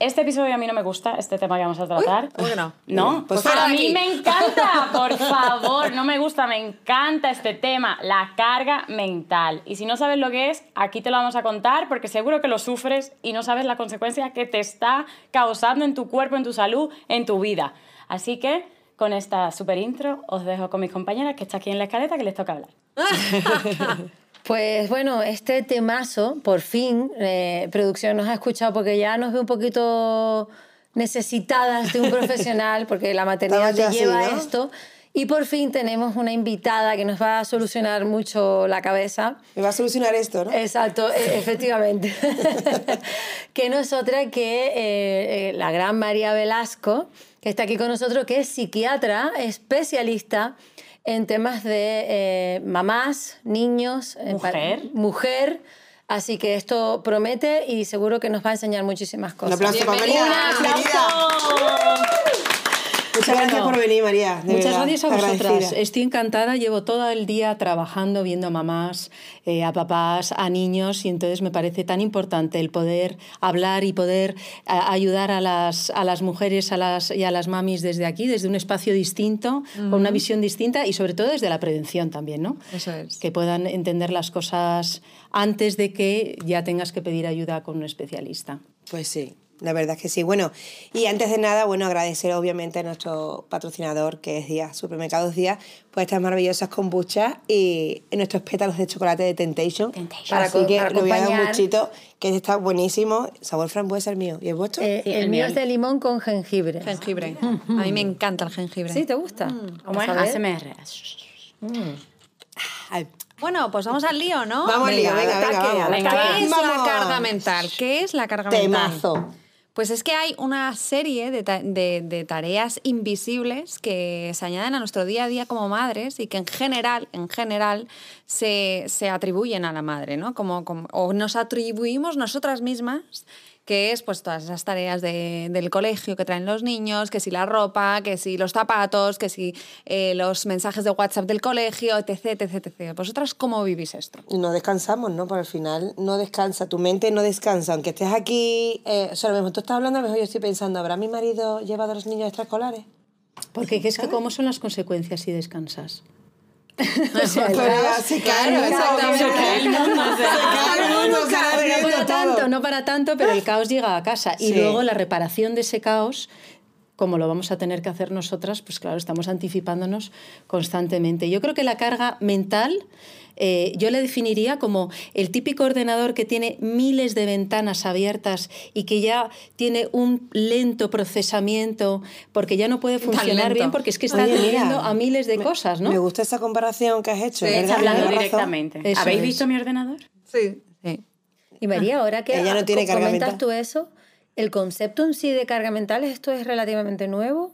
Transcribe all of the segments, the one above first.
Este episodio a mí no me gusta, este tema que vamos a tratar. ¿cómo que no? No, Pues pues a mí aquí. me encanta, por favor, no me gusta, me encanta este tema, la carga mental. Y si no sabes lo que es, aquí te lo vamos a contar porque seguro que lo sufres y no sabes la consecuencia que te está causando en tu cuerpo, en tu salud, en tu vida. Así que con esta super intro os dejo con mis compañeras que está aquí en la escaleta que les toca hablar. Pues bueno, este temazo, por fin, eh, producción nos ha escuchado porque ya nos ve un poquito necesitadas de un profesional, porque la maternidad te así, lleva a esto. Y por fin tenemos una invitada que nos va a solucionar mucho la cabeza. Me va a solucionar esto, ¿no? Exacto, e- efectivamente. que no es otra que eh, eh, la gran María Velasco, que está aquí con nosotros, que es psiquiatra, especialista en temas de eh, mamás, niños, Mujer. mujer. Así que esto promete y seguro que nos va a enseñar muchísimas Un cosas. aplauso para María. ¡Un aplauso! Muchas gracias por venir, María. de Muchas verdad, gracias a vosotras. agradecida. Estoy encantada. Llevo todo el día trabajando, viendo a mamás, eh, a papás, a niños, y entonces me parece tan importante el poder hablar y poder a- ayudar a las, a las mujeres a las, y a las mamis desde aquí, desde un espacio distinto, con una visión distinta y sobre todo desde la prevención también, ¿no? Eso es. Que puedan entender las cosas antes de que ya tengas que pedir ayuda con un especialista. Pues sí, la verdad es que sí. Bueno, y antes de nada, bueno, agradecer obviamente a nuestro patrocinador, que es Día, Supermercados Día, por estas maravillosas kombuchas y nuestros pétalos de chocolate de Temptation. Para Así que para lo voy a dar un acompañar. buchito, que está buenísimo. Sabor frambuesa el mío. ¿Y el vuestro? Eh, el, el mío es de limón con jengibre. Jengibre. A mí me encanta el jengibre. ¿Sí? ¿Te gusta? ¿Cómo Vamos es? ASMR. Ay, Bueno, pues vamos al lío, ¿no? Vamos al lío, venga, ¿Qué es Vamos. la carga mental? ¿Qué es la carga Temazo. mental? Pues es que hay una serie de, de tareas invisibles que se añaden a nuestro día a día como madres y que en general, en general, se, se atribuyen a la madre, ¿no? Como, como- o nos atribuimos nosotras mismas que es pues todas esas tareas de- del colegio que traen los niños, que si la ropa, que si los zapatos, que si eh, los mensajes de WhatsApp del colegio, etc, etc, etc. ¿Vosotras cómo vivís esto? Y no descansamos, ¿no? Porque al final no descansa, tu mente no descansa. Aunque estés aquí, eh, o sea, a lo mejor tú estás hablando, a lo mejor yo estoy pensando, ¿habrá mi marido llevado a los niños extraescolares? Porque es que cómo son las consecuencias si descansas. Pero se cae el mundo, exactamente. se cae el mundo, se cae el mundo, se cae el No para tanto, no para tanto, pero el caos llega a casa. Y Sí. luego la reparación de ese caos, como lo vamos a tener que hacer nosotras, pues claro, estamos anticipándonos constantemente. Yo creo que la carga mental, eh, yo la definiría como el típico ordenador que tiene miles de ventanas abiertas y que ya tiene un lento procesamiento porque ya no puede funcionar bien porque es que está atendiendo a miles de me- cosas, ¿no? Me gusta esa comparación que has hecho, Sí, ¿verdad? Hablando directamente. Eso ¿Habéis es. visto mi ordenador? Sí. sí. Y María, ahora que Ella no tiene comentas tú eso, ¿el concepto en sí de carga mental, esto es relativamente nuevo?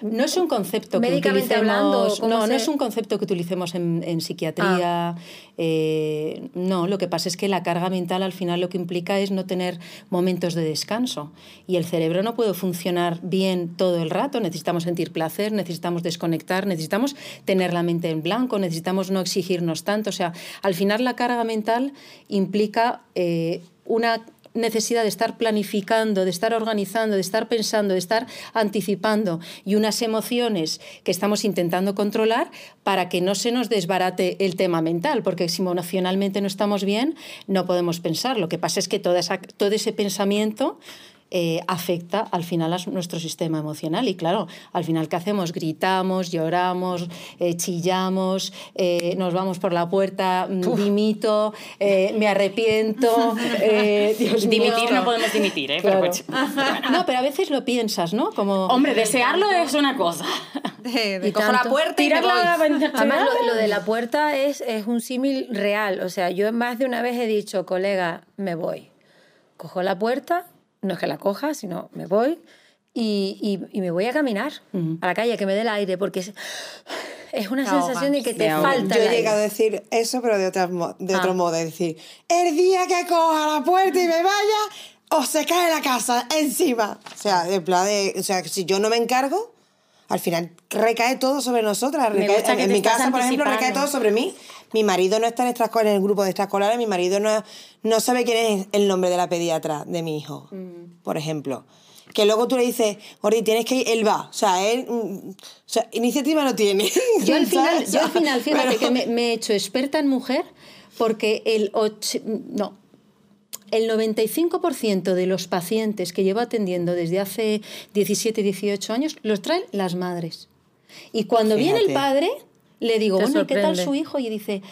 No es un concepto que utilicemos, hablando, ¿cómo no, se- no es un concepto que utilicemos en, en psiquiatría. eh, no, lo que pasa es que la carga mental al final lo que implica es no tener momentos de descanso. Y el cerebro no puede funcionar bien todo el rato. Necesitamos sentir placer, necesitamos desconectar, necesitamos tener la mente en blanco, necesitamos no exigirnos tanto. O sea, al final la carga mental implica eh, una necesidad de estar planificando, de estar organizando, de estar pensando, de estar anticipando y unas emociones que estamos intentando controlar para que no se nos desbarate el tema mental, porque si emocionalmente no estamos bien, no podemos pensar. Lo que pasa es que toda esa- todo ese pensamiento eh, afecta al final a nuestro sistema emocional. Y claro, al final, ¿qué hacemos? Gritamos, lloramos, eh, chillamos, eh, nos vamos por la puerta, mm, dimito, eh, me arrepiento. eh, Dios mío. Dimitir no podemos dimitir, ¿eh? Pero pues- No, pero a veces lo piensas, ¿no? Como, Hombre, desearlo es una cosa. De, de Y cojo la puerta y me voy. la. Además, lo, lo de la puerta es, es un símil real. O sea, yo más de una vez he dicho, colega, me voy. Cojo la puerta, no es que la coja, sino me voy y, y- y me voy a caminar a la calle, que me dé el aire, porque es, es una Te sensación de que te te ahogas. falta Yo he llegado a decir eso, pero de, de Ah. otro modo. Es decir, el día que coja la puerta y me vaya, o se cae la casa encima. O sea, de plan de, o sea, si yo no me encargo, al final recae todo sobre nosotras. Recae- en mi casa, por ejemplo, recae todo sobre mí. Mi marido no está en, el grupo de extraescolares, mi marido no, no sabe quién es el nombre de la pediatra de mi hijo, Mm. por ejemplo. Que luego tú le dices, Gordi, tienes que ir, él va. O sea, él. mm, O sea, iniciativa no tiene. Yo al final, yo al final fíjate Pero- que me, me he hecho experta en mujer porque el, och- no, el 95% de los pacientes que llevo atendiendo desde hace 17, 18 años los traen las madres. Y cuando viene el padre, le digo, Te bueno, ¿y ¿qué tal sorprende. su hijo? Y dice,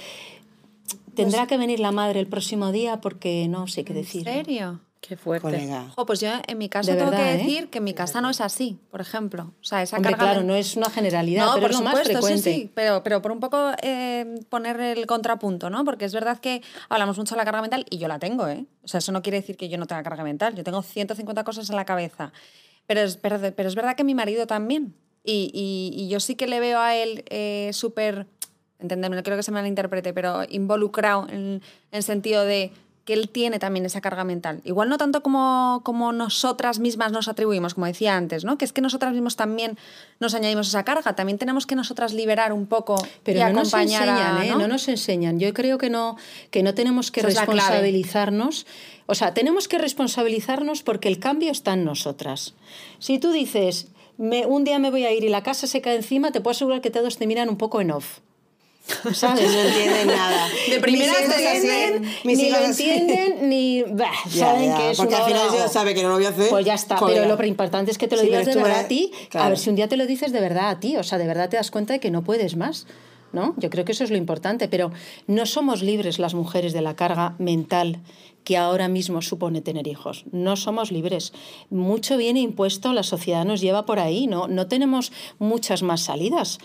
tendrá que venir la madre el próximo día porque no sé qué ¿En decir. serio? Qué fuerte. Colega. Jo, pues yo en mi caso De tengo verdad, que ¿eh? decir que en mi casa no es así, por ejemplo. O sea, esa Hombre, carga claro, men- no es una generalidad, No, pero por es lo más supuesto, frecuente. sí, sí, pero, pero por un poco eh, poner el contrapunto, ¿no? Porque es verdad que hablamos mucho de la carga mental y yo la tengo, ¿eh? O sea, eso no quiere decir que yo no tenga carga mental. Yo tengo 150 cosas en la cabeza. Pero es, pero, pero es verdad que mi marido también. Y, y- y yo sí que le veo a él eh, súper, entendeme, no quiero que se me malinterprete, pero involucrado en el sentido de que él tiene también esa carga mental. Igual no tanto como, como nosotras mismas nos atribuimos, como decía antes, ¿no? Que es que nosotras mismos también nos añadimos esa carga. También tenemos que nosotras liberar un poco Pero y no nos acompañar enseñan, a, ¿eh? ¿no? ¿no? nos enseñan. Yo creo que no, que no tenemos que responsabilizarnos. O sea, tenemos que responsabilizarnos porque el cambio está en nosotras. Si tú dices, me- un día me voy a ir y la casa se cae encima, te puedo asegurar que todos te miran un poco en off. ¿Sabes? No entienden nada. De primera así, entienden, ni lo entienden, ni bah, Ya, saben ya, que es porque una al final hora ya sabe que no lo voy a hacer. Pues ya está, Joder. pero lo importante es que te lo Sí, digas de verdad a ti, a ver si un día te lo dices de verdad a ti, o sea, de verdad te das cuenta de que no puedes más. ¿no? Yo creo que eso es lo importante, pero no somos libres las mujeres de la carga mental que ahora mismo supone tener hijos. No somos libres. Mucho viene impuesto, la sociedad nos lleva por ahí, no, no tenemos muchas más salidas.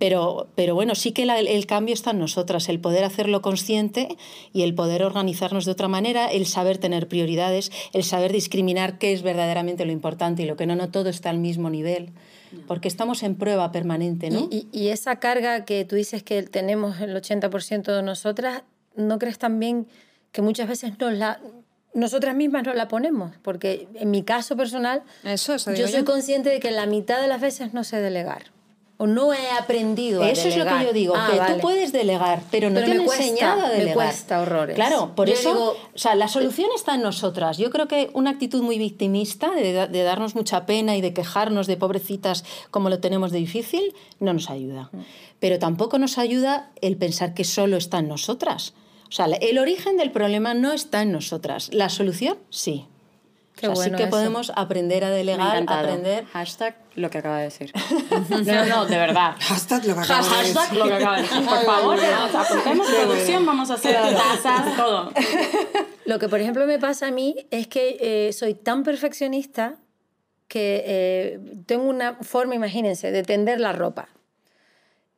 Pero, pero bueno, sí que la- el cambio está en nosotras, el poder hacerlo consciente y el poder organizarnos de otra manera, el saber tener prioridades, el saber discriminar qué es verdaderamente lo importante y lo que no, no todo está al mismo nivel, porque estamos en prueba permanente, ¿no? Y, y- y esa carga que tú dices que tenemos el 80% de nosotras, ¿no crees también que muchas veces nos la, nosotras mismas nos la ponemos? Porque en mi caso personal, Eso, eso yo soy yo. consciente de que la mitad de las veces no sé delegar. O no he aprendido a Eso es lo que delegar. yo digo, Ah, que vale. tú puedes delegar, pero no Pero te me han cuesta, enseñado a me delegar. cuesta horrores. Claro, por Yo eso, digo- o sea, la solución está en nosotras. Yo creo que una actitud muy victimista, de, de darnos mucha pena y de quejarnos de pobrecitas como lo tenemos de difícil, no nos ayuda. Pero tampoco nos ayuda el pensar que solo está en nosotras. O sea, el origen del problema no está en nosotras. La solución, sí. Qué O sea, bueno sí que eso. podemos aprender a delegar, aprender. Hashtag lo que acaba de decir. No, no, de verdad. Hashtag lo que acabo de decir. Hashtag lo que acaba de decir. Por favor, o sea, apuntemos producción, vamos a hacer tazas, todo. Lo que, por ejemplo, me pasa a mí es que eh, soy tan perfeccionista que eh, tengo una forma, imagínense, de tender la ropa.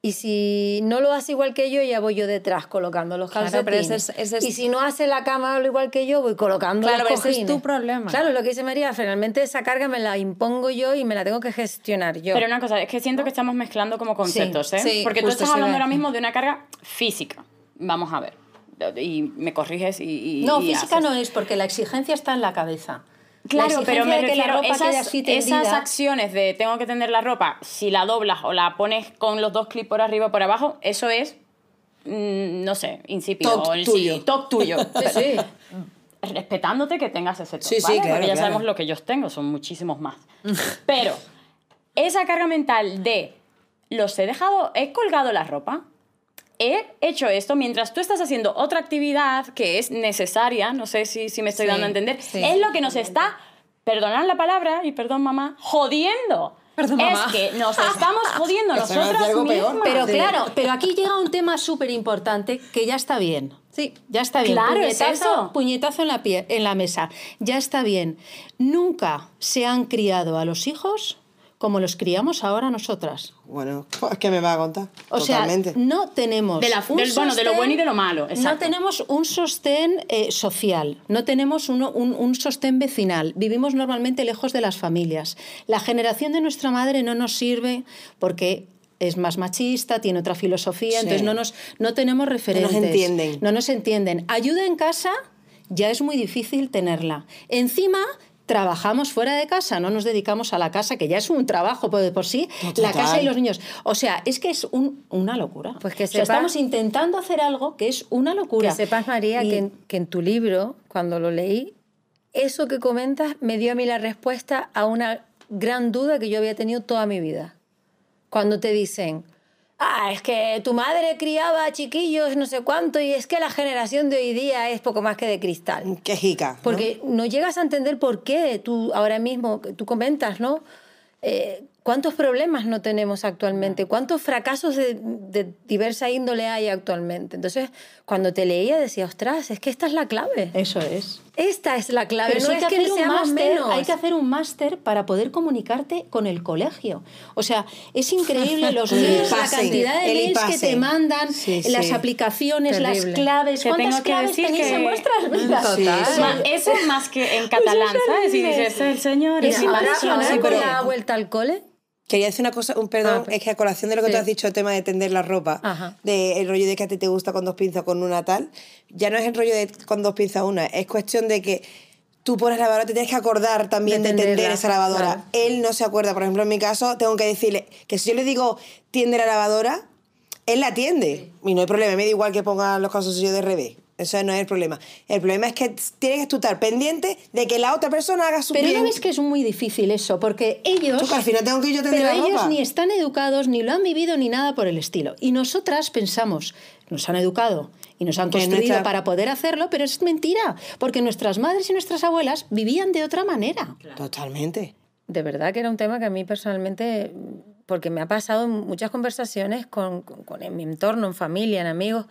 Y si no lo hace igual que yo, ya voy yo detrás colocando los Claro, calcetines. pero ese es- ese es- Y si no hace la cama lo igual que yo, voy colocando Claro, los pero ese es cojines. tu problema. Claro, lo que dice María, finalmente esa carga me la impongo yo y me la tengo que gestionar yo. Pero una cosa, es que siento que estamos mezclando como conceptos, ¿eh? sí, Porque tú estás hablando ahora mismo de una carga física. Vamos a ver. Y me corriges y. y- No, y física haces. no es, porque la exigencia está en la cabeza. La Claro, pero me de que la ropa esas, así esas acciones de tengo que tender la ropa, si la doblas o la pones con los dos clips por arriba o por abajo, eso es, mm, no sé, insípido. Toc el- tuyo. Sí, toc tuyo. Sí, sí. Respetándote que tengas ese toc, Sí, sí, ¿vale? claro, Porque ya claro. sabemos lo que yo tengo, son muchísimos más. Pero esa carga mental de los he dejado, he colgado la ropa, he hecho esto mientras tú estás haciendo otra actividad que es necesaria, no sé si, si me estoy Sí, dando a entender, sí. es lo que nos está, perdonad la palabra y perdón mamá, jodiendo. Perdón, es mamá. que nos estamos jodiendo peor. mismas. Pero claro, pero aquí llega un tema súper importante que ya está bien. Sí. Ya está bien. Claro, es puñetazo, eso. puñetazo en la, pie- en la mesa. Ya está bien. Nunca se han criado a los hijos como los criamos ahora nosotras. Bueno, ¿qué me va a contar? O Totalmente. sea, no tenemos. De la- un del- bueno, de lo sostén- bueno y de lo malo, No exacto. tenemos un sostén eh, social, no tenemos uno- un, un sostén vecinal. Vivimos normalmente lejos de las familias. La generación de nuestra madre no nos sirve porque es más machista, tiene otra filosofía, Sí. entonces no, nos, no tenemos referentes. entienden. No nos entienden. Ayuda en casa ya es muy difícil tenerla. Encima trabajamos fuera de casa, no nos dedicamos a la casa, que ya es un trabajo por, de por sí, la casa y los niños. O sea, es que es un- una locura. Pues que O sea, estamos intentando hacer algo que es una locura. Que sepas, María, Y- que, en, que en tu libro, cuando lo leí, eso que comentas me dio a mí la respuesta a una gran duda que yo había tenido toda mi vida. Cuando te dicen, ah, es que tu madre criaba a chiquillos no sé cuánto y es que la generación de hoy día es poco más que de cristal. Qué jica. ¿no? Porque no llegas a entender por qué tú ahora mismo, tú comentas, ¿no? Eh, ¿Cuántos problemas no tenemos actualmente? ¿Cuántos fracasos de, de diversa índole hay actualmente? Entonces, cuando te leía decía, ostras, es que esta es la clave. Eso es. Esta es la clave. Pero no es hay que, que hacer un seamos máster, menos. hay que hacer un máster para poder comunicarte con el colegio. O sea, es increíble los mails, la cantidad de mails que te mandan, Sí, las sí. aplicaciones, las Terrible. claves. Te ¿Cuántas tengo que claves decir tenéis que- en vuestras vidas? Sí, Eso más que en catalán, es ¿sabes? Y dices, el señor es mi ahora, persona". ahora sí, con la vuelta al cole, Quería decir una cosa, un perdón, Ah, pues- es que a colación de lo que sí. tú has dicho, el tema de tender la ropa, Ajá. de el rollo de que a ti te gusta con dos pinzas o con una tal, ya no es el rollo de con dos pinzas una, es cuestión de que tú pones la lavadora, te tienes que acordar también De de, tender esa lavadora. claro. Él no se acuerda, por ejemplo, en mi caso, tengo que decirle que si yo le digo tiende la lavadora, él la tiende. Y no hay problema, me da igual que ponga los calzoncillos de revés. Eso no es el problema. El problema es que tienes que estar pendiente de que la otra persona haga su Pero bien. no ves que es muy difícil eso, porque ellos... Chuca, al final tengo que ir yo Pero la ellos ropa. ni están educados, ni lo han vivido, ni nada por el estilo. Y nosotras pensamos, nos han educado y nos han construido nuestra- para poder hacerlo, pero es mentira, porque nuestras madres y nuestras abuelas vivían de otra manera. Totalmente. de verdad que era un tema que a mí personalmente, porque me ha pasado en muchas conversaciones con, con- con- en mi entorno, en familia, en amigos,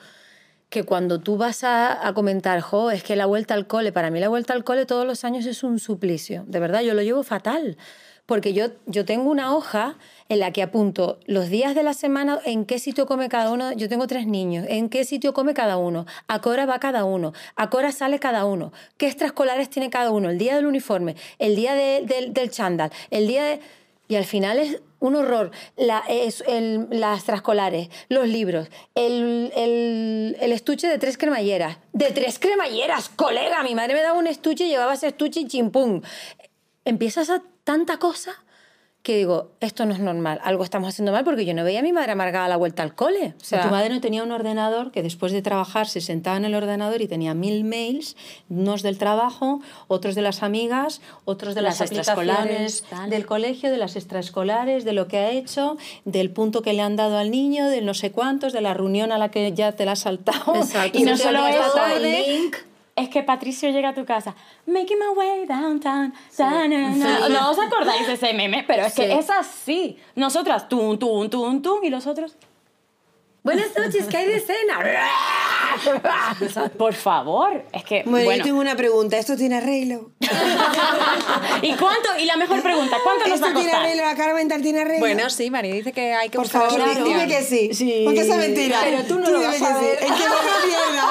que cuando tú vas a, comentar, jo, es que la vuelta al cole, para mí la vuelta al cole todos los años es un suplicio. De verdad, yo lo llevo fatal. Porque yo, yo tengo una hoja en la que apunto los días de la semana, en qué sitio come cada uno. Yo tengo tres niños. En qué sitio come cada uno. A qué hora va cada uno. A qué hora sale cada uno. Qué extraescolares tiene cada uno. El día del uniforme. El día de- del- del chándal. El día de... Y al final es un horror. Las extraescolares, los libros, el, el- el estuche de tres cremalleras. ¡De tres cremalleras! ¡Colega! Mi madre me daba un estuche y llevaba ese estuche y chimpún. Empiezas a tanta cosa que digo, esto no es normal, algo estamos haciendo mal porque yo no veía a mi madre amargada a la vuelta al cole. O sea, tu madre no tenía un ordenador que después de trabajar se sentaba en el ordenador y tenía mil mails, unos del trabajo, otros de las amigas, otros de Las las, extraescolares, del colegio, de las extraescolares, de lo que ha hecho, del punto que le han dado al niño, del no sé cuántos, de la reunión a la que ya te la has saltado. Exacto. Y no solo olvida eso, todo el de- link. Es que Patricio llega a tu casa, making my way downtown. na, na". No os acordáis de ese meme, pero es que Sí. es así. Nosotras, tum, tum, tum, tum, y los otros, Buenas noches, ¿qué hay de cena? por favor, es que, Bueno, bueno. yo tengo una pregunta. ¿Esto tiene arreglo? ¿Y cuánto? Y la mejor pregunta, ¿cuánto nos va a ¿Esto tiene costar? arreglo? ¿La cara mental tiene arreglo? Bueno, sí, María dice que hay que Por buscar favor, la dime que sí. Sí. Aunque sea mentira. Pero tú no lo dime vas que a sí. ver. Es que no mierda.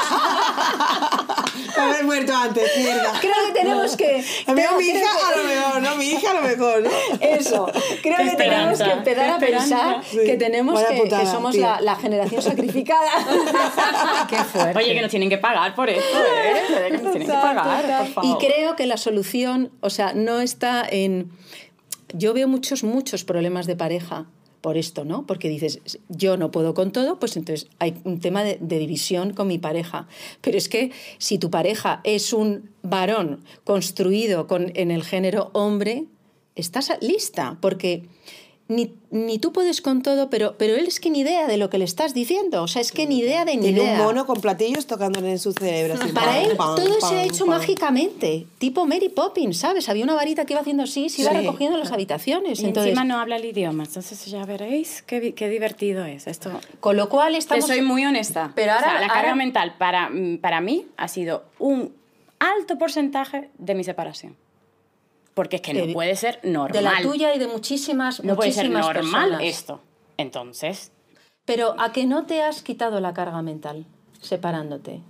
Haber muerto antes, mierda. Creo que tenemos que... A mí mi hija que- a lo mejor, ¿no? Mi hija a lo mejor, ¿no? Eso, creo que tenemos que empezar a pensar esperanza. que tenemos que, que putada, somos tía. la, la generación sacrificada. Qué fuerte. Oye, que nos tienen que pagar por esto, ¿eh? Que nos tienen que pagar, por favor. Y creo que la solución, o sea, no está en... Yo veo muchos, muchos problemas de pareja por esto, ¿no? Porque dices, yo no puedo con todo, pues entonces hay un tema de, división con mi pareja. Pero es que si tu pareja es un varón construido con, en el género hombre, estás lista, porque ni, ni tú puedes con todo, pero, pero él es que ni idea de lo que le estás diciendo. O sea, es que ni idea de ni Tiene idea. un mono con platillos tocándole en su cerebro. así, Para pam, él pam, todo se ha hecho pam. mágicamente, tipo Mary Poppins, ¿sabes? Había una varita que iba haciendo así, se iba Sí. recogiendo en las habitaciones. Y Entonces, encima no habla el idioma, entonces ya veréis qué, qué divertido es esto. con lo cual Te estamos... soy muy honesta. Pero ahora- O sea, la carga ahora- mental para, para mí ha sido un alto porcentaje de mi separación. Porque es que no Evi- puede ser normal. De la tuya y de muchísimas, no puede ser muchísimas normal personas. esto. Entonces, Pero ¿a que no te has quitado la carga mental separándote?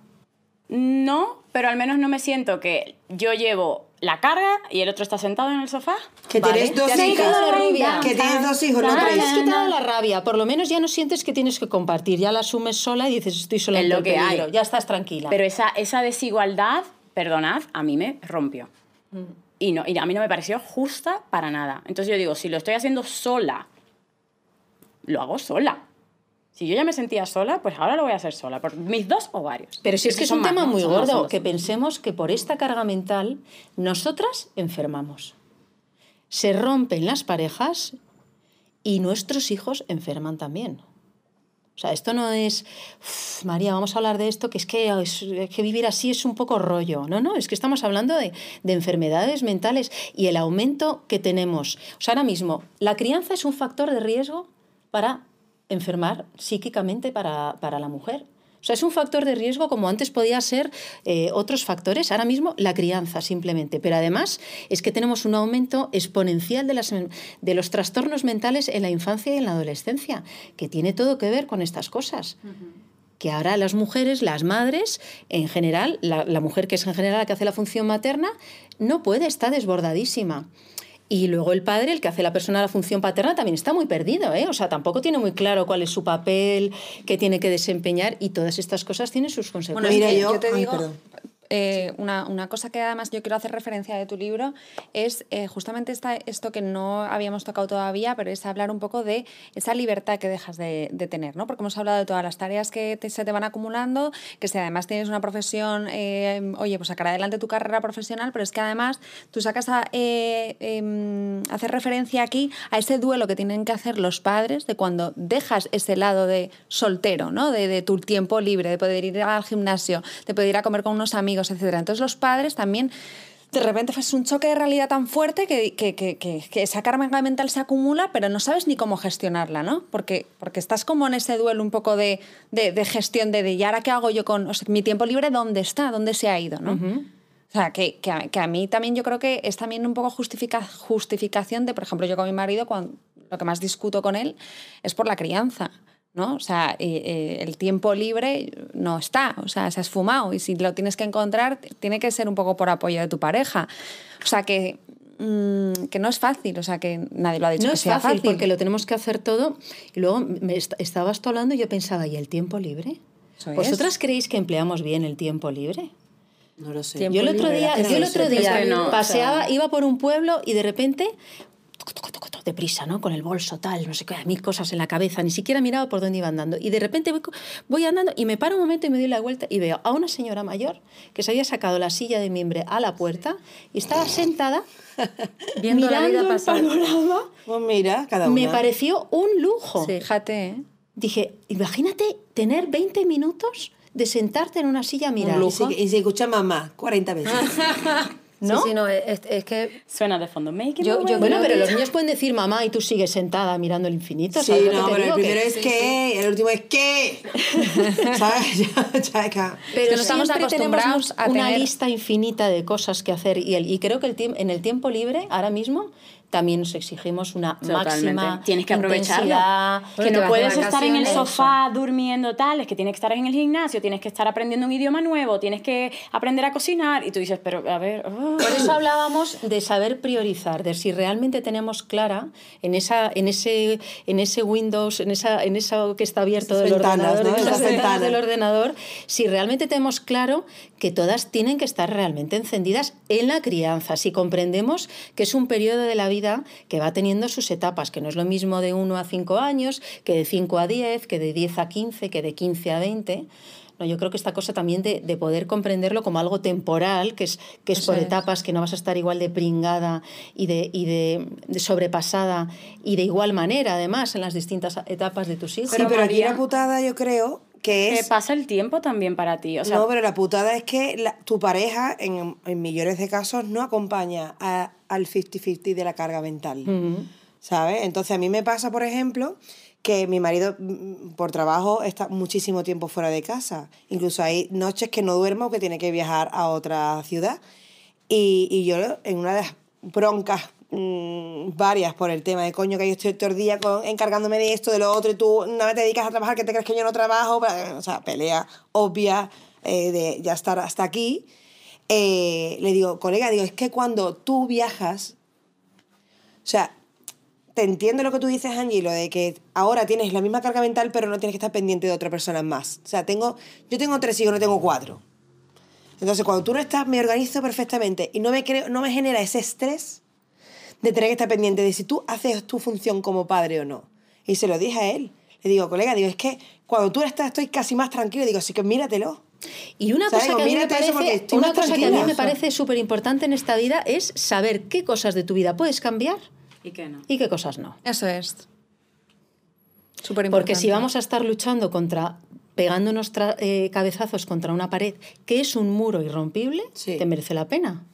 no, pero al menos no me siento que yo llevo la carga y el otro está sentado en el sofá. Que Vale, tienes dos te hijos. la. Que tienes dos hijos, no tres. te has quitado la rabia, por lo menos ya no sientes que tienes que compartir, ya la asumes sola y dices estoy sola Es en lo que hay. peligro, ya estás tranquila. Pero esa, esa desigualdad, perdonad, a mí me rompió. Y, no, y a mí no me pareció justa para nada. Entonces yo digo, si lo estoy haciendo sola, lo hago sola. Si yo ya me sentía sola, pues ahora lo voy a hacer sola, por mis dos ovarios. Pero si es que es un tema muy gordo, que pensemos que por esta carga mental nosotras enfermamos. Se rompen las parejas y nuestros hijos enferman también. O sea, esto no es, "Uf, María, vamos a hablar de esto, que es que, es que vivir así es un poco rollo. No, no, es que estamos hablando de, de enfermedades mentales y el aumento que tenemos. O sea, ahora mismo, la crianza es un factor de riesgo para enfermar psíquicamente para, para la mujer. O sea, es un factor de riesgo como antes podía ser eh, otros factores. Ahora mismo la crianza simplemente. Pero además es que tenemos un aumento exponencial de, las, de los trastornos mentales en la infancia y en la adolescencia, que tiene todo que ver con estas cosas. Que ahora las mujeres, las madres, en general, la, la mujer que es en general la que hace la función materna, no puede, está desbordadísima. Y luego el padre, el que hace la persona la función paterna, también está muy perdido, ¿eh? O sea, tampoco tiene muy claro cuál es su papel, qué tiene que desempeñar y todas estas cosas tienen sus Bueno, consecuencias. es Mira, yo- yo te ay, digo, perdón. Eh, una, una cosa que además yo quiero hacer referencia de tu libro es eh, justamente esta, esto que no habíamos tocado todavía, pero es hablar un poco de esa libertad que dejas de, tener, ¿no? Porque hemos hablado de todas las tareas que se te van acumulando, que si además tienes una profesión, eh, oye, pues sacar adelante tu carrera profesional, pero es que además tú sacas a eh, em, hacer referencia aquí a ese duelo que tienen que hacer los padres de cuando dejas ese lado de soltero, ¿no? De, de tu tiempo libre, de poder ir al gimnasio, de poder ir a comer con unos amigos, etc. Entonces los padres también de repente es un choque de realidad tan fuerte que, que, que, que- esa carga mental se acumula, pero no sabes ni cómo gestionarla, ¿no? Porque, porque estás como en ese duelo un poco de, de, de gestión de, de ¿y ahora qué hago yo con o sea, mi tiempo libre? ¿Dónde está? ¿Dónde se ha ido? ¿no? O sea, que, que, a, que a mí también yo creo que es también un poco justifica, justificación de, por ejemplo, yo con mi marido, cuando, lo que más discuto con él es por la crianza. ¿No? O sea, eh, eh, el tiempo libre no está, o sea, se ha esfumado y si lo tienes que encontrar, tiene que ser un poco por apoyo de tu pareja. O sea, que, mm, que no es fácil, o sea, que nadie lo ha dicho No que es sea fácil, porque lo tenemos que hacer todo. Y luego me est- estabas tú hablando y yo pensaba, ¿y el tiempo libre? Eso es. ¿Vosotras creéis que empleamos bien el tiempo libre? No lo sé. Yo el otro día, yo el otro día no, o paseaba, iba por un pueblo y de repente deprisa, ¿no? Con el bolso tal, no sé qué, mil cosas en la cabeza, ni siquiera miraba por dónde iba andando. Y de repente voy, voy andando y me paro un momento y me doy la vuelta y veo a una señora mayor que se había sacado la silla de mimbre a la puerta y estaba sentada Viendo la vida mirando el pasar. panorama. Pues mira, cada una. Me pareció un lujo. Fíjate, ¿eh? Dije, imagínate tener 20 minutos de sentarte en una silla a mirar. Y si, y si escucha mamá 40 veces. ¿No? Sí, sí, no, es, es que Suena de fondo. Making Yo- my yo way. Bueno, pero que- los niños pueden decir mamá y tú sigues sentada mirando el infinito. Sí, ¿sabes lo que no, pero el primero Que- es que, y el último es que. ¿Sabes? Ya, ya, ya. Pero no estamos acostumbrados a una tener- lista infinita de cosas que hacer y, el, y creo que el tiemp- en el tiempo libre ahora mismo también nos exigimos una Totalmente. máxima Tienes que intensidad. Que no puedes estar en el sofá durmiendo tal, es que tienes que estar en el gimnasio, tienes que estar aprendiendo un idioma nuevo, tienes que aprender a cocinar y tú dices, pero a ver, oh". Por eso hablábamos de saber priorizar, de si realmente tenemos clara en esa, en ese, en ese Windows, en esa, en eso que está abierto Esas del ventanas, ordenador, ¿no? en esas ventanas del ordenador, si realmente tenemos claro que todas tienen que estar realmente encendidas en la crianza, si comprendemos que es un periodo de la vida que va teniendo sus etapas, que no es lo mismo de 1 a 5 años, que de 5 a 10, que de 10 a 15, que de 15 a 20. No, yo creo que esta cosa también de, de poder comprenderlo como algo temporal, que es, que es por etapas, que no vas a estar igual de pringada y, de, y de, de sobrepasada y de igual manera, además, en las distintas etapas de tus hijos. Sí, pero aquí María- la putada yo creo que pasa el tiempo también para ti. O sea, no, pero la putada es que la- tu pareja, en, en millones de casos, no acompaña a- al 50-50 de la carga mental. ¿Sabes? Entonces, a mí me pasa, por ejemplo, que mi marido, mm, por trabajo, está muchísimo tiempo fuera de casa. Incluso hay noches que no duermo o que tiene que viajar a otra ciudad. Y, y yo, en una de las broncas mm, varias por el tema de coño que yo estoy todo el día con- encargándome de esto, de lo otro, y tú no te dedicas a trabajar, que te crees que yo no trabajo, o sea, pelea obvia eh, de ya estar hasta aquí. Eh, le digo, colega, digo, es que cuando tú viajas, o sea, te entiendo lo que tú dices, Angie, lo de que ahora tienes la misma carga mental, pero no tienes que estar pendiente de otra persona más. O sea, tengo, yo tengo tres hijos, no tengo cuatro. Entonces, cuando tú no estás, me organizo perfectamente y no me, creo, no me genera ese estrés de tener que estar pendiente de si tú haces tu función como padre o no. Y se lo dije a él. Le digo, colega, digo, es que cuando tú estás, estoy casi más tranquilo. Digo, sí que míratelo. Y una ¿Sabes? cosa que a mí me parece, una cosa que a mí me parece súper importante en esta vida es saber qué cosas de tu vida puedes cambiar ¿Y qué no? y qué cosas no. Eso es. Súper importante. Porque si vamos a estar luchando contra, pegándonos tra- eh, cabezazos contra una pared que es un muro irrompible, Sí. te merece la pena.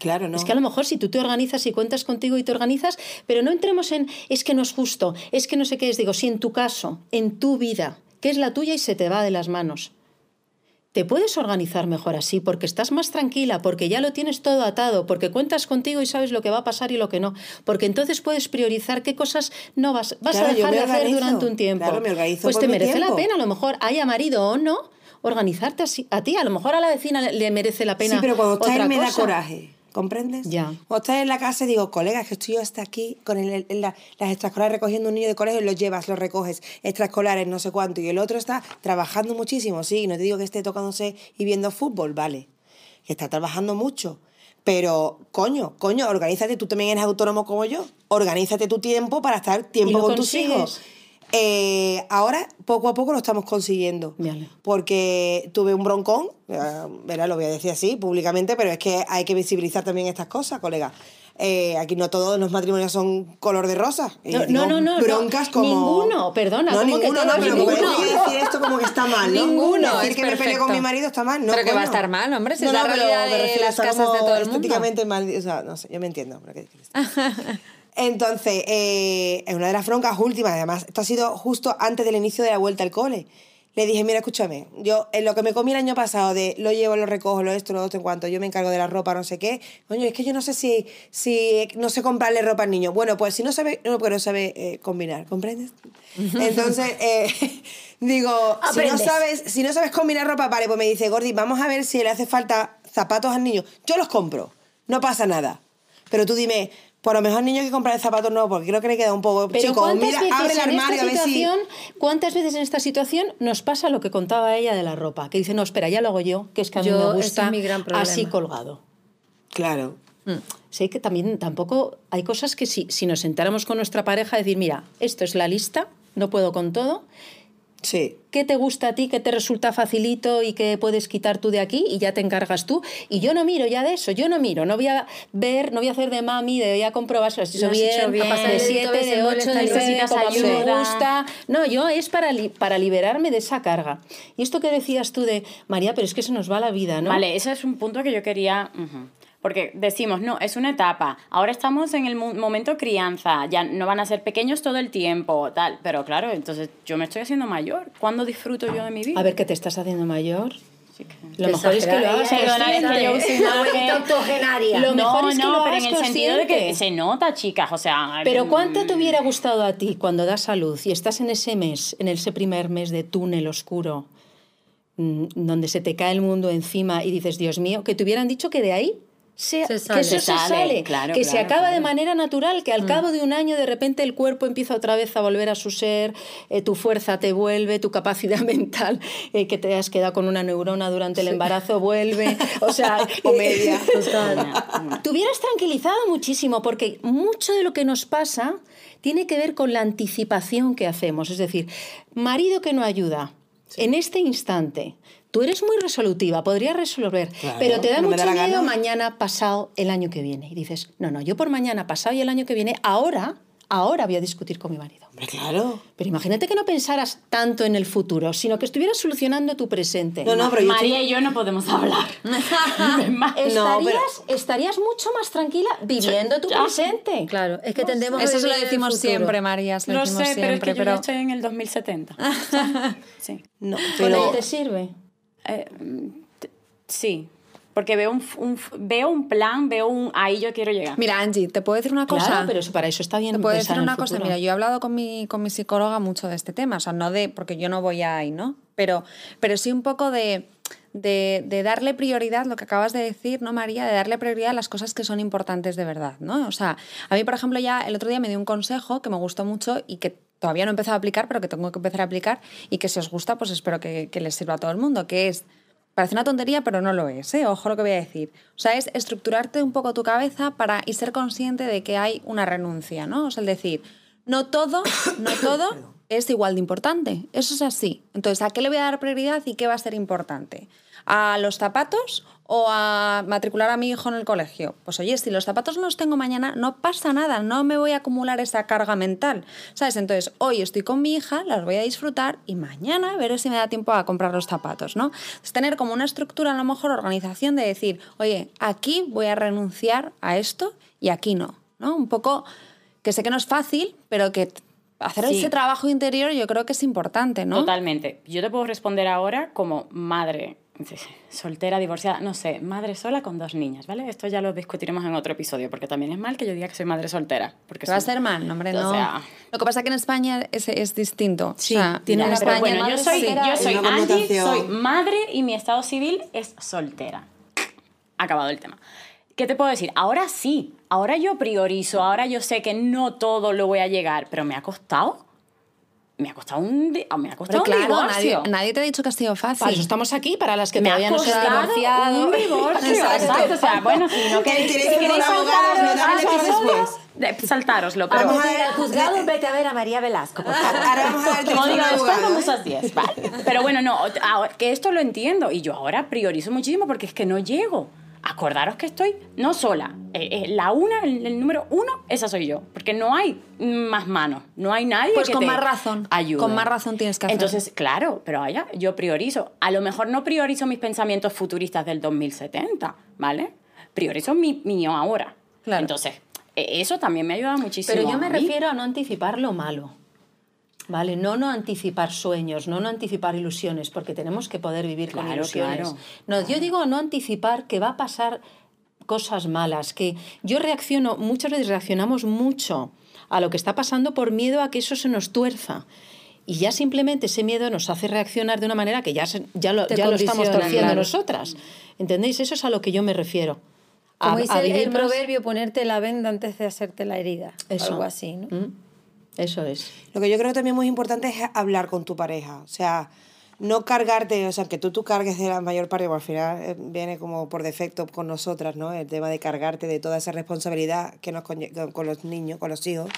Claro, ¿no? Es que a lo mejor si tú te organizas y cuentas contigo y te organizas, pero no entremos en es que no es justo, es que no sé qué es. Digo, si en tu caso, en tu vida, que es la tuya y se te va de las manos, te puedes organizar mejor así porque estás más tranquila, porque ya lo tienes todo atado, porque cuentas contigo y sabes lo que va a pasar y lo que no. Porque entonces puedes priorizar qué cosas no vas, vas Claro, a dejar de hacer durante un tiempo. Claro, me organizo pues por te mi merece la pena, a lo mejor haya marido o no, organizarte así, a ti. A lo mejor a la vecina le- merece la pena. Sí, pero cuando está otra él me da coraje. ¿Comprendes? Ya. Cuando estás en la casa digo, colega, que estoy yo hasta aquí con el- el- la- las extraescolares recogiendo un niño de colegio y los llevas, los recoges, extraescolares, no sé cuánto. Y el otro está trabajando muchísimo, sí, no te digo que esté tocándose y viendo fútbol, vale. Que está trabajando mucho. Pero, coño, coño, organízate, tú también eres autónomo como yo. Organízate tu tiempo para estar tiempo lo con tus hijos. Eh, ahora, poco a poco lo estamos consiguiendo. Vale. Porque tuve un broncón, eh, verá, lo voy a decir así públicamente, pero es que hay que visibilizar también estas cosas, colega. Eh, aquí no todos los matrimonios son color de rosa. Eh, No, no, no, no, Broncas no, como. ninguno, perdona, No, ¿cómo que ninguno, no, pero como Ninguno. a decir esto como que está mal, ¿no? Ninguno, Decir es que me peleé perfecto. con mi marido está mal, no. Pero que va a estar mal, hombre, si no, es la realidad de las casas como de todo el mundo. estéticamente mal, o sea, no sé, yo me entiendo. pero ¿qué quieres? Entonces, eh, en una de las broncas últimas, además, esto ha sido justo antes del inicio de la vuelta al cole. Le dije, mira, escúchame, yo en lo que me comí el año pasado de lo llevo, lo recojo, lo esto, lo otro, en cuanto yo me encargo de la ropa, no sé qué, coño, es que yo no sé si, si no sé comprarle ropa al niño. Bueno, pues si no sabe, no, porque no sabe eh, combinar, ¿comprendes? Entonces, eh, digo, si no, sabes, si no sabes combinar ropa, vale, pues me dice, Gordi, vamos a ver si le hace falta zapatos al niño. Yo los compro, no pasa nada. Pero tú dime, por lo mejor al niño hay que comprar zapatos nuevos, porque creo que le queda un poco Pero chico. ¿cuántas Mira, abre el armario a ver si... situación, cuántas veces en esta situación nos pasa lo que contaba ella de la ropa, que dice, no, espera, ya lo hago yo, que es que a mí Yo- me ese gusta es mi gran así colgado. Claro. Sé que también tampoco hay cosas que si, si nos sentáramos con nuestra pareja, decir, mira, esto es la lista, no puedo con todo, Sí. ¿qué te gusta a ti, qué te resulta facilito y qué puedes quitar tú de aquí? Y ya te encargas tú. Y yo no miro ya de eso, yo no miro, no voy a ver, no voy a hacer de mami, de voy a comprobar si lo has hecho bien, hecho bien, de pasar el 7, dedito, de ves el 8, está de listo. 9, Necesitas como me gusta. No, yo es para, li- para liberarme de esa carga. Y esto que decías tú de, María, pero es que se nos va la vida, ¿no? Vale, ese es un punto que yo quería... ujú. Porque decimos, no, es una etapa. Ahora estamos en el mo- momento crianza. Ya no van a ser pequeños todo el tiempo, tal. Pero claro, entonces yo me estoy haciendo mayor. ¿Cuándo disfruto yo de mi vida? A ver, que te estás haciendo mayor. Lo mejor es que lo hagas consciente. Lo mejor es que lo pero hagas en el sentido de que consciente. se nota, chicas. O sea... Pero mm, ¿cuánto te hubiera gustado a ti cuando das a luz y estás en ese mes, en ese primer mes de túnel oscuro, mm, donde se te cae el mundo encima y dices, Dios mío, que te hubieran dicho que de ahí se, Se que eso se sale, sale, claro, que se claro, acaba de manera natural, que al cabo de un año de repente el cuerpo empieza otra vez a volver a su ser, eh, tu fuerza te vuelve, tu capacidad mental, eh, que te has quedado con una neurona durante el embarazo, vuelve, o sea, O media. te hubieras tranquilizado muchísimo porque mucho de lo que nos pasa tiene que ver con la anticipación que hacemos. Es decir, marido que no ayuda, en este instante, tú eres muy resolutiva, podrías resolver, Claro, pero te da pero me mucho da miedo gana. mañana, pasado, el año que viene. Y dices, no, no, yo por mañana, pasado y el año que viene, ahora, ahora voy a discutir con mi marido. Hombre, claro. Pero imagínate que no pensaras tanto en el futuro, sino que estuvieras solucionando tu presente. No, no, pero yo María y yo no podemos hablar. Estarías, No, pero- estarías mucho más tranquila viviendo tu Ya. presente. Claro, es que tendemos a Eso se lo decimos siempre, María. Lo decimos sé, pero es que yo ya estoy en el 2070. sí. No, Pero pero... te sirve. Eh, sí. Porque veo un, veo un plan, veo un... Ahí yo quiero llegar. Mira, Angie, te puedo decir una cosa. Claro, pero eso, para eso está bien Te puedo decir una cosa, mira, yo he hablado con mi, con mi psicóloga mucho de este tema, o sea, no de, porque yo no voy ahí, ¿no? Pero, pero sí un poco de, de, de darle prioridad, lo que acabas de decir, ¿no, María? De darle prioridad a las cosas que son importantes de verdad, ¿no? O sea, a mí, por ejemplo, ya el otro día me dio un consejo que me gustó mucho y que todavía no he empezado a aplicar, pero que tengo que empezar a aplicar y que si os gusta, pues espero que, que les sirva a todo el mundo, que es... Parece una tontería, pero no lo es, ¿eh? Ojo lo que voy a decir. O sea, es estructurarte un poco tu cabeza para y ser consciente de que hay una renuncia, ¿no? O sea, el decir, no todo, no todo es igual de importante. Eso es así. Entonces, ¿a qué le voy a dar prioridad y qué va a ser importante? ¿A los zapatos o a matricular a mi hijo en el colegio? Pues oye, si los zapatos no los tengo mañana, no pasa nada, no me voy a acumular esa carga mental. ¿Sabes? Entonces, hoy estoy con mi hija, las voy a disfrutar y mañana veré si me da tiempo a comprar los zapatos, ¿no? Es tener como una estructura, a lo mejor, organización de decir, oye, aquí voy a renunciar a esto y aquí no, ¿no? Un poco que sé que no es fácil, pero que hacer Sí. ese trabajo interior yo creo que es importante, ¿no? Totalmente. Yo te puedo responder ahora como madre soltera, divorciada, no sé, madre sola con dos niñas, ¿vale? Esto ya lo discutiremos en otro episodio, porque también es mal que yo diga que soy madre soltera. Porque Que va a soy- ser mal, no, hombre, O no. sea, Lo que pasa es que en España es, es distinto. Sí, o sea, tiene en una- España bueno, yo soy, soltera yo soy connotación. soy madre y mi estado civil es soltera. Acabado el tema. ¿Qué te puedo decir? Ahora sí, ahora yo priorizo, ahora yo sé que no todo lo voy a llegar, pero me ha costado. Me ha costado un, me ha costado Pero un claro, nadie, divorcio. nadie te ha dicho que ha sido fácil. Para eso estamos aquí, para las que me todavía no se han divorciado. un divorcio. Exacto. Exacto. O sea, bueno, si no queréis, si queréis abogados, después. de- saltároslo, pero Vamos a Al ver, juzgado, vete a ver a María Velasco. por favor. Ahora vamos a dar el Como teléfono digo, al después abogado, vamos a 10, vale. Pero bueno, no, ahora- que esto lo entiendo y yo ahora priorizo muchísimo porque es que no llego. Acordaros que estoy no sola. Eh, eh, la una, el, el número uno, esa soy yo. Porque no hay más manos. No hay nadie Pues que con te más razón. ayude. Con más razón tienes que hacerlo. Entonces, claro, pero allá yo priorizo. A lo mejor no priorizo mis pensamientos futuristas del 2070, ¿vale? Priorizo mi mío ahora. Claro. Entonces, eh, eso también me ayuda muchísimo. Pero yo me a mí. refiero a no anticipar lo malo. ¿Vale? No no anticipar sueños, no no anticipar ilusiones, porque tenemos que poder vivir con Claro, ilusiones. claro. No, yo digo no anticipar que va a pasar cosas malas, que yo reacciono, muchas veces reaccionamos mucho a lo que está pasando por miedo a que eso se nos tuerza. Y ya simplemente ese miedo nos hace reaccionar de una manera que ya, se- ya, lo, ya lo estamos torciendo nosotras. ¿Entendéis? Eso es a lo que yo me refiero. A- Como dice a el, proverbio, ponerte la venda antes de hacerte la herida. Eso. Algo así, ¿no? Mm, Eso es. Lo que yo creo también muy importante es hablar con tu pareja. O sea, no cargarte, o sea, que tú, tú cargues de la mayor parte, porque al final eh, viene como por defecto con nosotras, ¿no? El tema de cargarte de toda esa responsabilidad que nos con, con los niños, con los hijos.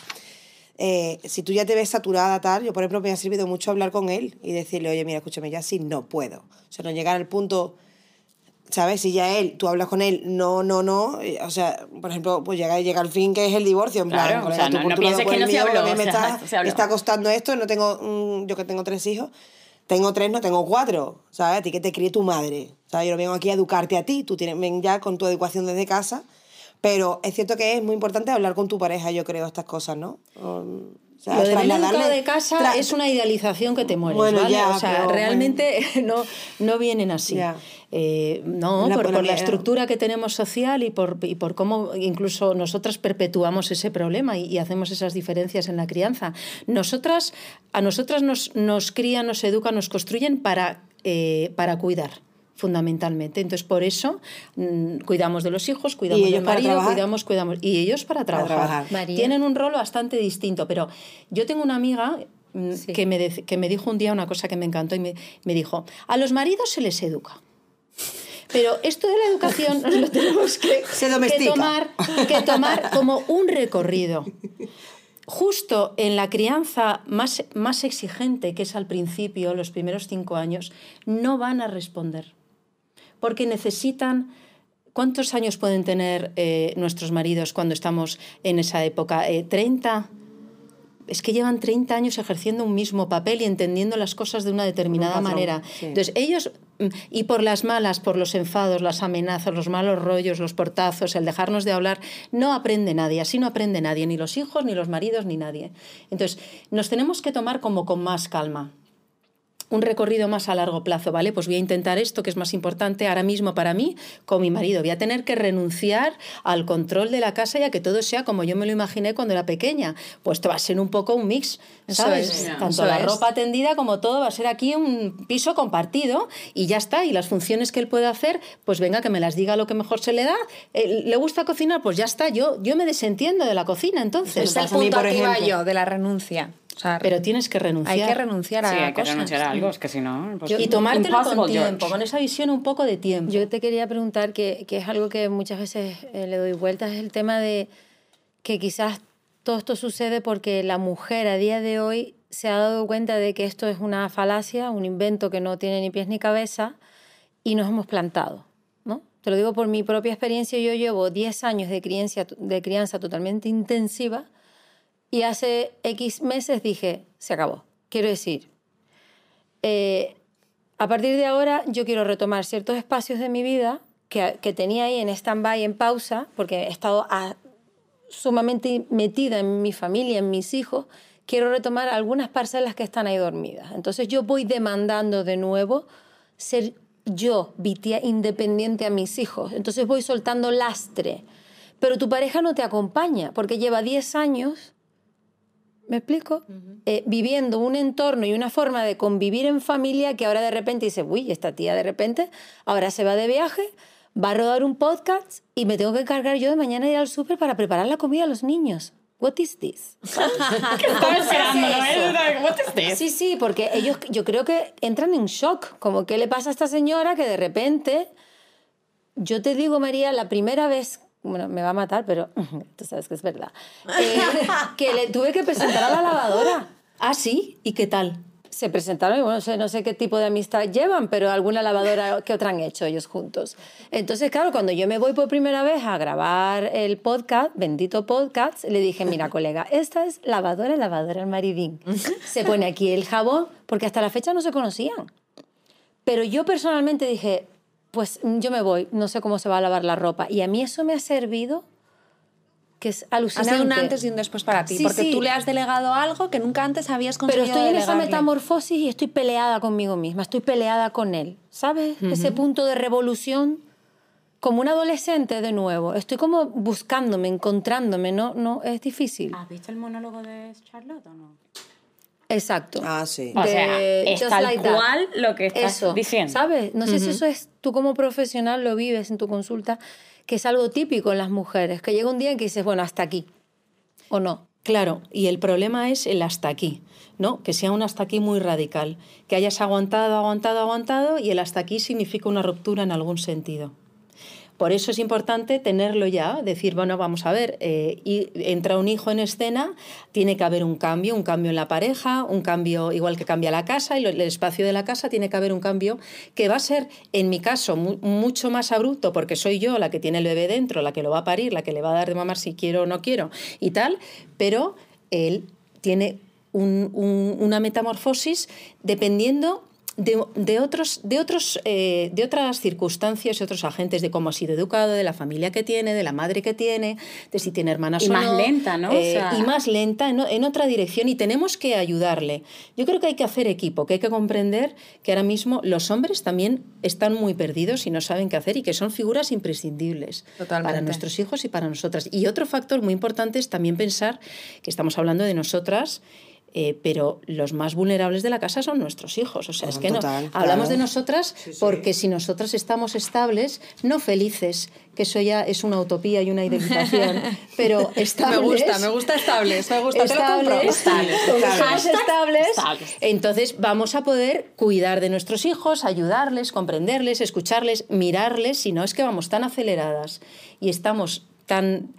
Eh, si tú ya te ves saturada, tal, yo por ejemplo me ha servido mucho hablar con él y decirle, oye, mira, escúchame, ya sí no puedo. O sea, no llegar al punto, ¿sabes? Si ya él, tú hablas con él, no, no, no, o sea, por ejemplo, pues llega, llega al fin que es el divorcio, en plan, Claro, o colega, sea, no- no pienses que el no se habló, me o sea, está, se habló. está costando esto, no tengo, mm, yo que tengo tres hijos, tengo tres, no tengo cuatro, ¿sabes? A ti que te críe tu madre, ¿sabes? Yo no vengo aquí a educarte a ti, tú tienes, ven ya con tu educación desde casa, pero es cierto que es muy importante hablar con tu pareja, yo creo, estas cosas, ¿no? Um, o sea, Lo de trasladarle- de casa tra- es una idealización que te mueres, Bueno, ¿vale? ya, o sea, pero realmente no, no vienen así. Eh, no, por, por la estructura que tenemos social y por, y por cómo incluso nosotras perpetuamos ese problema y, y hacemos esas diferencias en la crianza. Nosotras, a nosotras nos, nos crían, nos educan, nos construyen para, eh, para cuidar fundamentalmente. Entonces, por eso mm, cuidamos de los hijos, cuidamos del marido, cuidamos, cuidamos. Y ellos para trabajar. Tienen un rol bastante distinto, pero yo tengo una amiga mm, Sí. que, me que me dijo un día una cosa que me encantó y me, me dijo, a los maridos se les educa. Pero esto de la educación nos lo tenemos que, Se que domestica. tomar, que tomar como un recorrido. justo en la crianza más, más exigente, que es al principio, los primeros cinco años, no van a responder. Porque necesitan... ¿Cuántos años pueden tener eh, nuestros maridos cuando estamos en esa época? Eh, ¿30? es que llevan 30 años ejerciendo un mismo papel y entendiendo las cosas de una determinada manera. sí. Entonces, ellos, mm, y por las malas, por los enfados, las amenazas, los malos rollos, los portazos, el dejarnos de hablar, no aprende nadie, así no aprende nadie, ni los hijos, ni los maridos, ni nadie. Entonces, nos tenemos que tomar como con más calma un recorrido más a largo plazo, ¿vale? Pues voy a intentar esto que es más importante ahora mismo para mí con mi marido. Voy a tener que renunciar al control de la casa y a que todo sea como yo me lo imaginé cuando era pequeña. Pues esto va a ser un poco un mix, ¿sabes? es, Tanto eso la es. ropa tendida como todo va a ser aquí un piso compartido y ya está. Y las funciones que él puede hacer, pues venga, que me las diga lo que mejor se le da. Eh, ¿Le gusta cocinar? Pues ya está. Yo, yo me desentiendo de la cocina entonces. Es el pasa a mí, punto por ejemplo. yo, de la renuncia. Sea, Pero tienes que renunciar. hay que renunciar a Sí, hay que cosas. renunciar a algo, es que si no... pues, y tomártelo con impossible, George. tiempo, con esa visión un poco de tiempo. Yo te quería preguntar, que, que es algo que muchas veces eh, le doy vueltas, es el tema de que quizás todo esto sucede porque la mujer a día de hoy se ha dado cuenta de que esto es una falacia, un invento que no tiene ni pies ni cabeza y nos hemos plantado. ¿no? Te lo digo por mi propia experiencia, yo llevo 10 años de crianza, de crianza totalmente intensiva y hace X meses dije, se acabó. Quiero decir, eh, a partir de ahora yo quiero retomar ciertos espacios de mi vida que, que tenía ahí en stand-by, en pausa, porque he estado a- sumamente metida en mi familia, en mis hijos, quiero retomar algunas parcelas que están ahí dormidas. Entonces yo voy demandando de nuevo ser yo, Vitia, independiente a mis hijos. Entonces voy soltando lastre. Pero tu pareja no te acompaña porque lleva 10 años ¿Me explico? Eh, viviendo un entorno y una forma de convivir en familia que ahora de repente dice, uy, esta tía de repente ahora se va de viaje, va a rodar un podcast y me tengo que cargar yo de mañana ir al súper para preparar la comida a los niños. What is this? Estaba esperando, ¿no? What is this? Sí, sí, porque ellos yo creo que entran en shock, como qué le pasa a esta señora que de repente, yo te digo María, la primera vez, bueno, me va a matar, pero tú sabes que es verdad, eh, que le tuve que presentar a la lavadora. Ah, sí, ¿y qué tal? Se presentaron y bueno, no sé, no sé qué tipo de amistad llevan, pero alguna lavadora que otra han hecho ellos juntos. Entonces, claro, cuando yo me voy por primera vez a grabar el podcast, bendito podcast, le dije, mira, colega, esta es lavadora, lavadora el maridín. Se pone aquí el jabón, porque hasta la fecha no se conocían. Pero yo personalmente dije, pues yo me voy, no sé cómo se va a lavar la ropa. Y a mí eso me ha servido, que es Ha alucinante. sido un antes y un después para ti, Sí, porque sí. tú le has delegado algo que nunca antes habías Pero conseguido estoy en esa metamorfosis y estoy peleada conmigo misma, estoy peleada con él. ¿Sabes? Ese punto de revolución, como un adolescente de nuevo. Estoy como buscándome, encontrándome, ¿no? no es difícil. ¿Has visto el monólogo de Charlotte o no? Exacto. Ah, sí. O sea, es tal Like cual lo que estás Eso, diciendo. ¿Sabes? No sé si eso es, tú como profesional lo vives en tu consulta, que es algo típico en las mujeres, que llega un día en que dices, bueno, hasta aquí. ¿O no? Claro, y el problema es el hasta aquí, ¿no? Que sea un hasta aquí muy radical, que hayas aguantado, aguantado, aguantado y el hasta aquí significa una ruptura en algún sentido. Por eso es importante tenerlo ya, decir, bueno, vamos a ver, eh, y entra un hijo en escena, tiene que haber un cambio, un cambio en la pareja, un cambio igual que cambia la casa y el espacio de la casa tiene que haber un cambio que va a ser, en mi caso, mu- mucho más abrupto porque soy yo la que tiene el bebé dentro, la que lo va a parir, la que le va a dar de mamar si quiero o no quiero y tal, pero él tiene un- un- una metamorfosis dependiendo de, de otros, de, otros, eh, de otras circunstancias y otros agentes, de cómo ha sido educado, de la familia que tiene, de la madre que tiene, de si tiene hermanas Y o más no, lenta, ¿no? O eh, sea- y más lenta en, en otra dirección y tenemos que ayudarle. Yo creo que hay que hacer equipo, que hay que comprender que ahora mismo los hombres también están muy perdidos y no saben qué hacer y que son figuras imprescindibles Totalmente. para nuestros hijos y para nosotras. Y otro factor muy importante es también pensar que estamos hablando de nosotras. Eh, pero los más vulnerables de la casa son nuestros hijos. O sea, es Ah, que no. Hablamos claro. de nosotras porque si nosotras estamos estables, no felices, que eso ya es una utopía y una idealización, pero Me estables. gusta, me gusta estables, me gusta, te lo compro. Estables, estables, estables. estables. Entonces vamos a poder cuidar de nuestros hijos, ayudarles, comprenderles, escucharles, mirarles, si no es que vamos tan aceleradas y estamos tan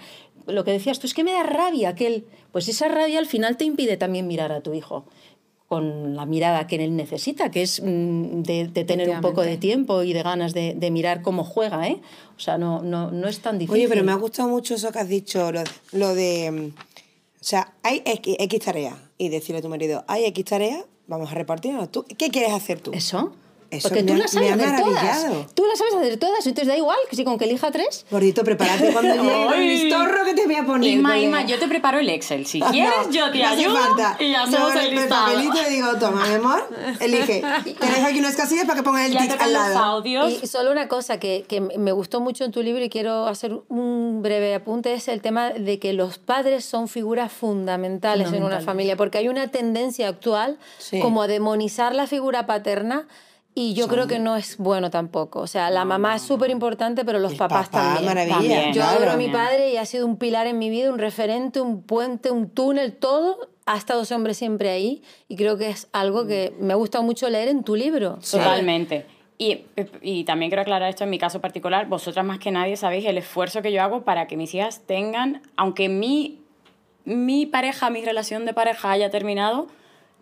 lo que decías tú, es que me da rabia aquel. Pues esa rabia al final te impide también mirar a tu hijo con la mirada que él necesita, que es mm, de, de tener un poco de tiempo y de ganas de, de mirar cómo juega, ¿eh? O sea, no, no, no es tan difícil. Oye, pero me ha gustado mucho eso que has dicho, lo, lo de... mm, O sea, hay X, X tareas y decirle a tu marido, hay X tareas, vamos a repartirnos. ¿Tú, ¿Qué quieres hacer tú? ¿Eso? Eso Porque tú las me sabes ha hacer todas. Tú las sabes hacer todas, entonces da igual que si con que elija tres. Gordito, prepárate cuando llegue el listorro que te voy a poner. Inma. Inma, yo te preparo el Excel. Si No, quieres, yo te no ayudo falta. y hacemos el el listado. papelito y digo, toma, mi amor, elige. Te dejo aquí unas casillas para que pongas el Ya tic al lado. audios. Y solo una cosa que, que me gustó mucho en tu libro y quiero hacer un breve apunte es el tema de que los padres son figuras fundamentales, en una familia, porque hay una tendencia actual Sí. como a demonizar la figura paterna y yo creo que no es bueno tampoco. O sea, la mamá es súper importante, pero los El papás papá, también. maravilla, También. Yo claro. adoro a mi padre y ha sido un pilar en mi vida, un referente, un puente, un túnel, todo. Ha estado ese hombre siempre ahí y creo que es algo que me ha gustado mucho leer en tu libro. Totalmente. Y, y también quiero aclarar esto en mi caso particular. Vosotras más que nadie sabéis el esfuerzo que yo hago para que mis hijas tengan, aunque mi, mi pareja, mi relación de pareja haya terminado,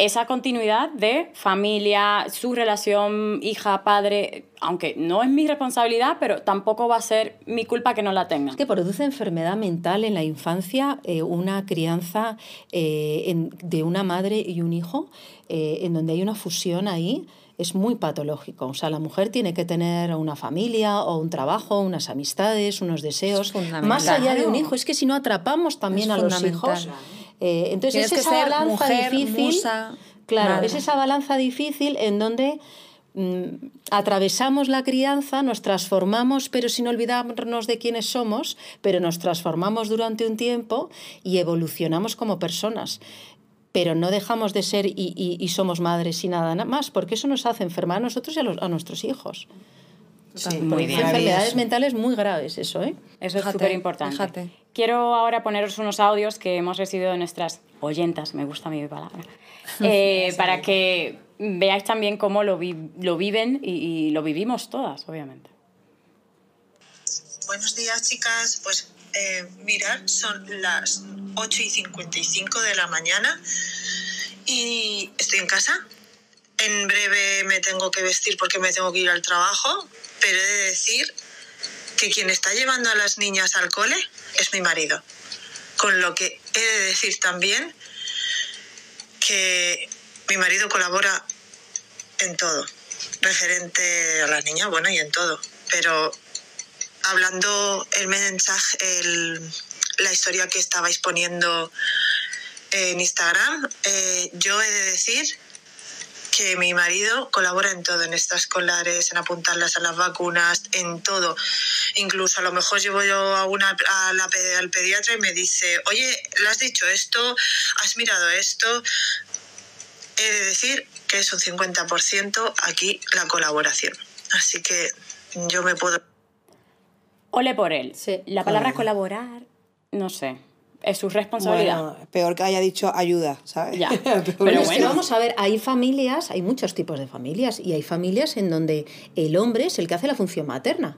esa continuidad de familia, su relación hija-padre, aunque no es mi responsabilidad, pero tampoco va a ser mi culpa que no la tengan. Es que produce enfermedad mental en la infancia eh, una crianza eh, en- de una madre y un hijo, eh, en donde hay una fusión ahí, es muy patológico. O sea, la mujer tiene que tener una familia o un trabajo, unas amistades, unos deseos, más allá de un hijo. Es que si no atrapamos también Es a los hijos. Eh, entonces es que esa balanza mujer, difícil. musa, claro, madre. es esa balanza difícil en donde mm, atravesamos la crianza, nos transformamos, pero sin olvidarnos de quiénes somos, pero nos transformamos durante un tiempo y evolucionamos como personas. Pero no dejamos de ser y, y- y somos madres y nada na- más, porque eso nos hace enfermar a nosotros y a, los- a nuestros hijos. Sí, Muy bien. Enfermedades mentales muy graves, eso, ¿eh? Eso es súper importante. Quiero ahora poneros unos audios que hemos recibido de nuestras oyentas, me gusta mi palabra, eh, para que veáis también cómo lo, vi- lo viven y, y lo vivimos todas, obviamente. Buenos días, chicas. Pues eh, mirad, son las 8 y 55 de la mañana y estoy en casa. En breve me tengo que vestir porque me tengo que ir al trabajo, pero he de decir que quien está llevando a las niñas al cole es mi marido. Con lo que he de decir también que mi marido colabora en todo, referente a las niñas, bueno, y en todo. Pero hablando el mensaje, el- la historia que estabais poniendo en Instagram, eh, yo he de decir que mi marido colabora en todo, en extraescolares, en apuntarlas a las vacunas, en todo. Incluso a lo mejor llevo yo a una, a la al pediatra y me dice, oye, ¿le has dicho esto? ¿Has mirado esto? He de decir que es un 50% aquí la colaboración. Así que yo me puedo Ole por él. Sí. La palabra colaborar, no sé, es su responsabilidad. Bueno, peor que haya dicho ayuda, ¿sabes? Ya. Pero es que bueno. vamos a ver, hay familias, hay muchos tipos de familias, y hay familias en donde el hombre es el que hace la función materna.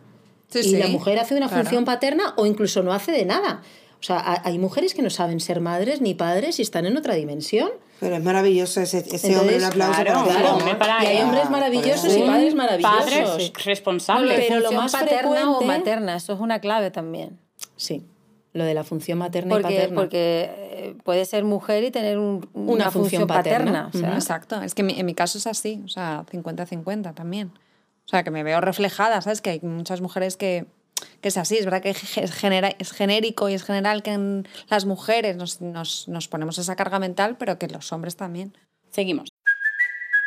Sí, y sí, la mujer hace una claro. función paterna o incluso no hace de nada. O sea, ha- hay mujeres que no saben ser madres ni padres y están en otra dimensión. Pero es maravilloso ese, ese Entonces, hombre, un aplauso claro, para claro, él. hombre, para y hay hombres maravillosos y padres maravillosos. Padre responsable. Bueno, Pero lo más paterna o materna, eso es una clave también. Sí, lo de la función materna y Porque, paterna. porque eh, puede ser mujer y tener un- una, Una función, función paterna. paterna. o sea, Ujú. Exacto, es que en mi, en mi caso es así, o sea, 50-50 también. O sea, que me veo reflejada, ¿sabes? Que hay muchas mujeres que, que es así, es verdad que es, genera- es genérico y es general que en las mujeres nos, nos, nos ponemos esa carga mental, pero que los hombres también. Seguimos.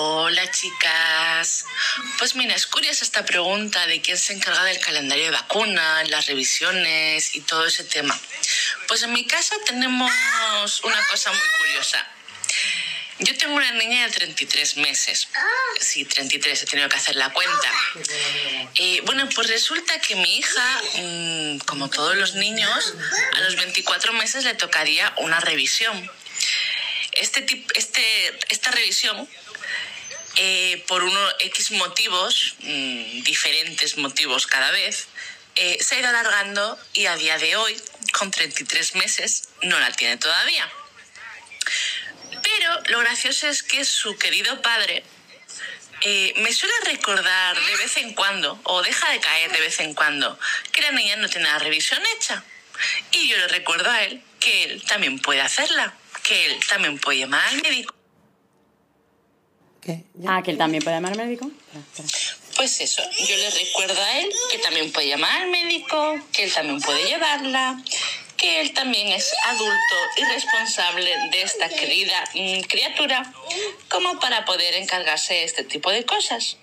Hola chicas. Pues mira, es curiosa esta pregunta de quién se encarga del calendario de vacunas, las revisiones y todo ese tema. Pues en mi casa tenemos una cosa muy curiosa. Yo tengo una niña de 33 meses. Sí, 33, he tenido que hacer la cuenta. Eh, bueno, pues resulta que mi hija, mm, como todos los niños, a los 24 meses le tocaría una revisión. Este este, esta revisión eh, por unos X motivos, mm, diferentes motivos cada vez, eh, se ha ido alargando y a día de hoy, con 33 meses, no la tiene todavía. Pero lo gracioso es que su querido padre eh, me suele recordar de vez en cuando, o deja de caer de vez en cuando, que la niña no tiene la revisión hecha. Y yo le recuerdo a él que él también puede hacerla, que él también puede llamar al médico. ¿Qué? Ah, que él también puede llamar al médico. Espera, espera. Pues eso, yo le recuerdo a él que también puede llamar al médico, que él también puede llevarla, que él también es adulto y responsable de esta querida mm, criatura, como para poder encargarse de este tipo de cosas.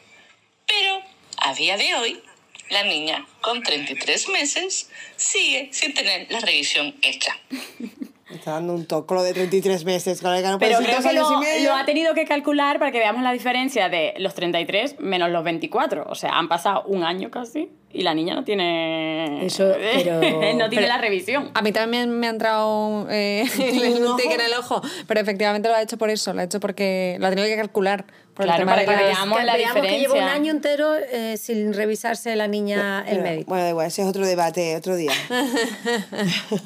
Pero a día de hoy, la niña con 33 meses sigue sin tener la revisión hecha. Está dando un toque lo de 33 meses, el que no Pero creo que lo, lo ha tenido que calcular para que veamos la diferencia de los 33 menos los 24. O sea, han pasado un año casi y la niña no tiene. Eso, pero- no tiene Pero- la revisión. A mí también me ha entrado eh, un tic en el ojo, pero efectivamente lo ha hecho por eso, lo ha hecho porque lo ha tenido que calcular. Por Claro, para que veamos la veamos que lleva un año entero eh, sin revisarse la niña el Pero, médico. Bueno, da igual, ese es otro debate, otro día.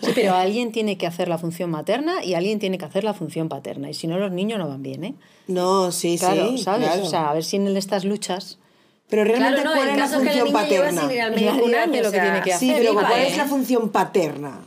Sí, pero alguien tiene que hacer la función materna y alguien tiene que hacer la función paterna. Y si no, los niños no van bien, ¿eh? No, sí, Claro, sí. ¿sabes? claro. O sea, a ver si en estas luchas... pero realmente, Claro, no, ¿cuál es la que la función paterna? lo que tiene que Sí, hacer, pero vale, ¿cuál ¿eh? es la función paterna?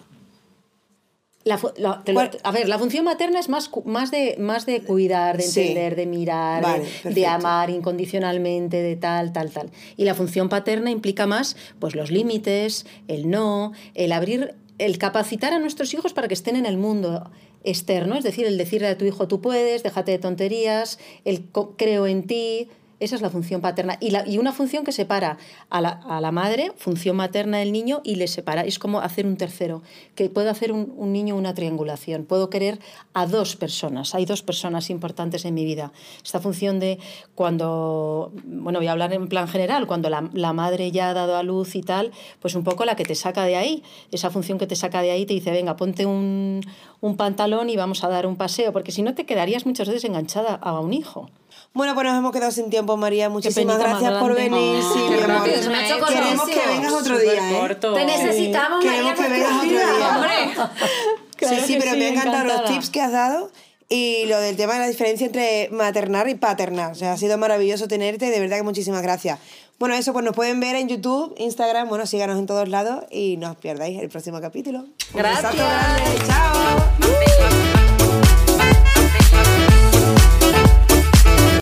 La la- a ver, la función materna es más, más, de, más de cuidar, de Sí. entender, de mirar, Vale, de- de, amar incondicionalmente, de tal, tal, tal. Y la función paterna implica más pues, los límites, el no, el abrir, el capacitar a nuestros hijos para que estén en el mundo externo, es decir, el decirle a tu hijo tú puedes, déjate de tonterías, el creo en ti. Esa es la función paterna. Y, la- y una función que separa a la, a la madre, función materna del niño, y le separa. Es como hacer un tercero, que puedo hacer un, un niño una triangulación. Puedo querer a dos personas. Hay dos personas importantes en mi vida. Esta función de cuando, bueno, voy a hablar en plan general, cuando la, la madre ya ha dado a luz y tal, pues un poco la que te saca de ahí. Esa función que te saca de ahí te dice, venga, ponte un, un pantalón y vamos a dar un paseo, porque si no te quedarías muchas veces enganchada a un hijo. Bueno, pues nos hemos quedado sin tiempo, María. Muchísimas gracias por venir. Sí, mi amor. me Queremos que vengas otro día, ¿eh? Te necesitamos, Queremos María, que vengas otro día. Claro sí, sí, pero sí, me han encantado los tips que has dado y lo del tema de la diferencia entre maternar y paternar. O sea, ha sido maravilloso tenerte, de verdad que muchísimas gracias. Bueno, eso pues nos pueden ver en YouTube, Instagram, bueno, síganos en todos lados y no os pierdáis el próximo capítulo. Un Gracias. grande, Chao.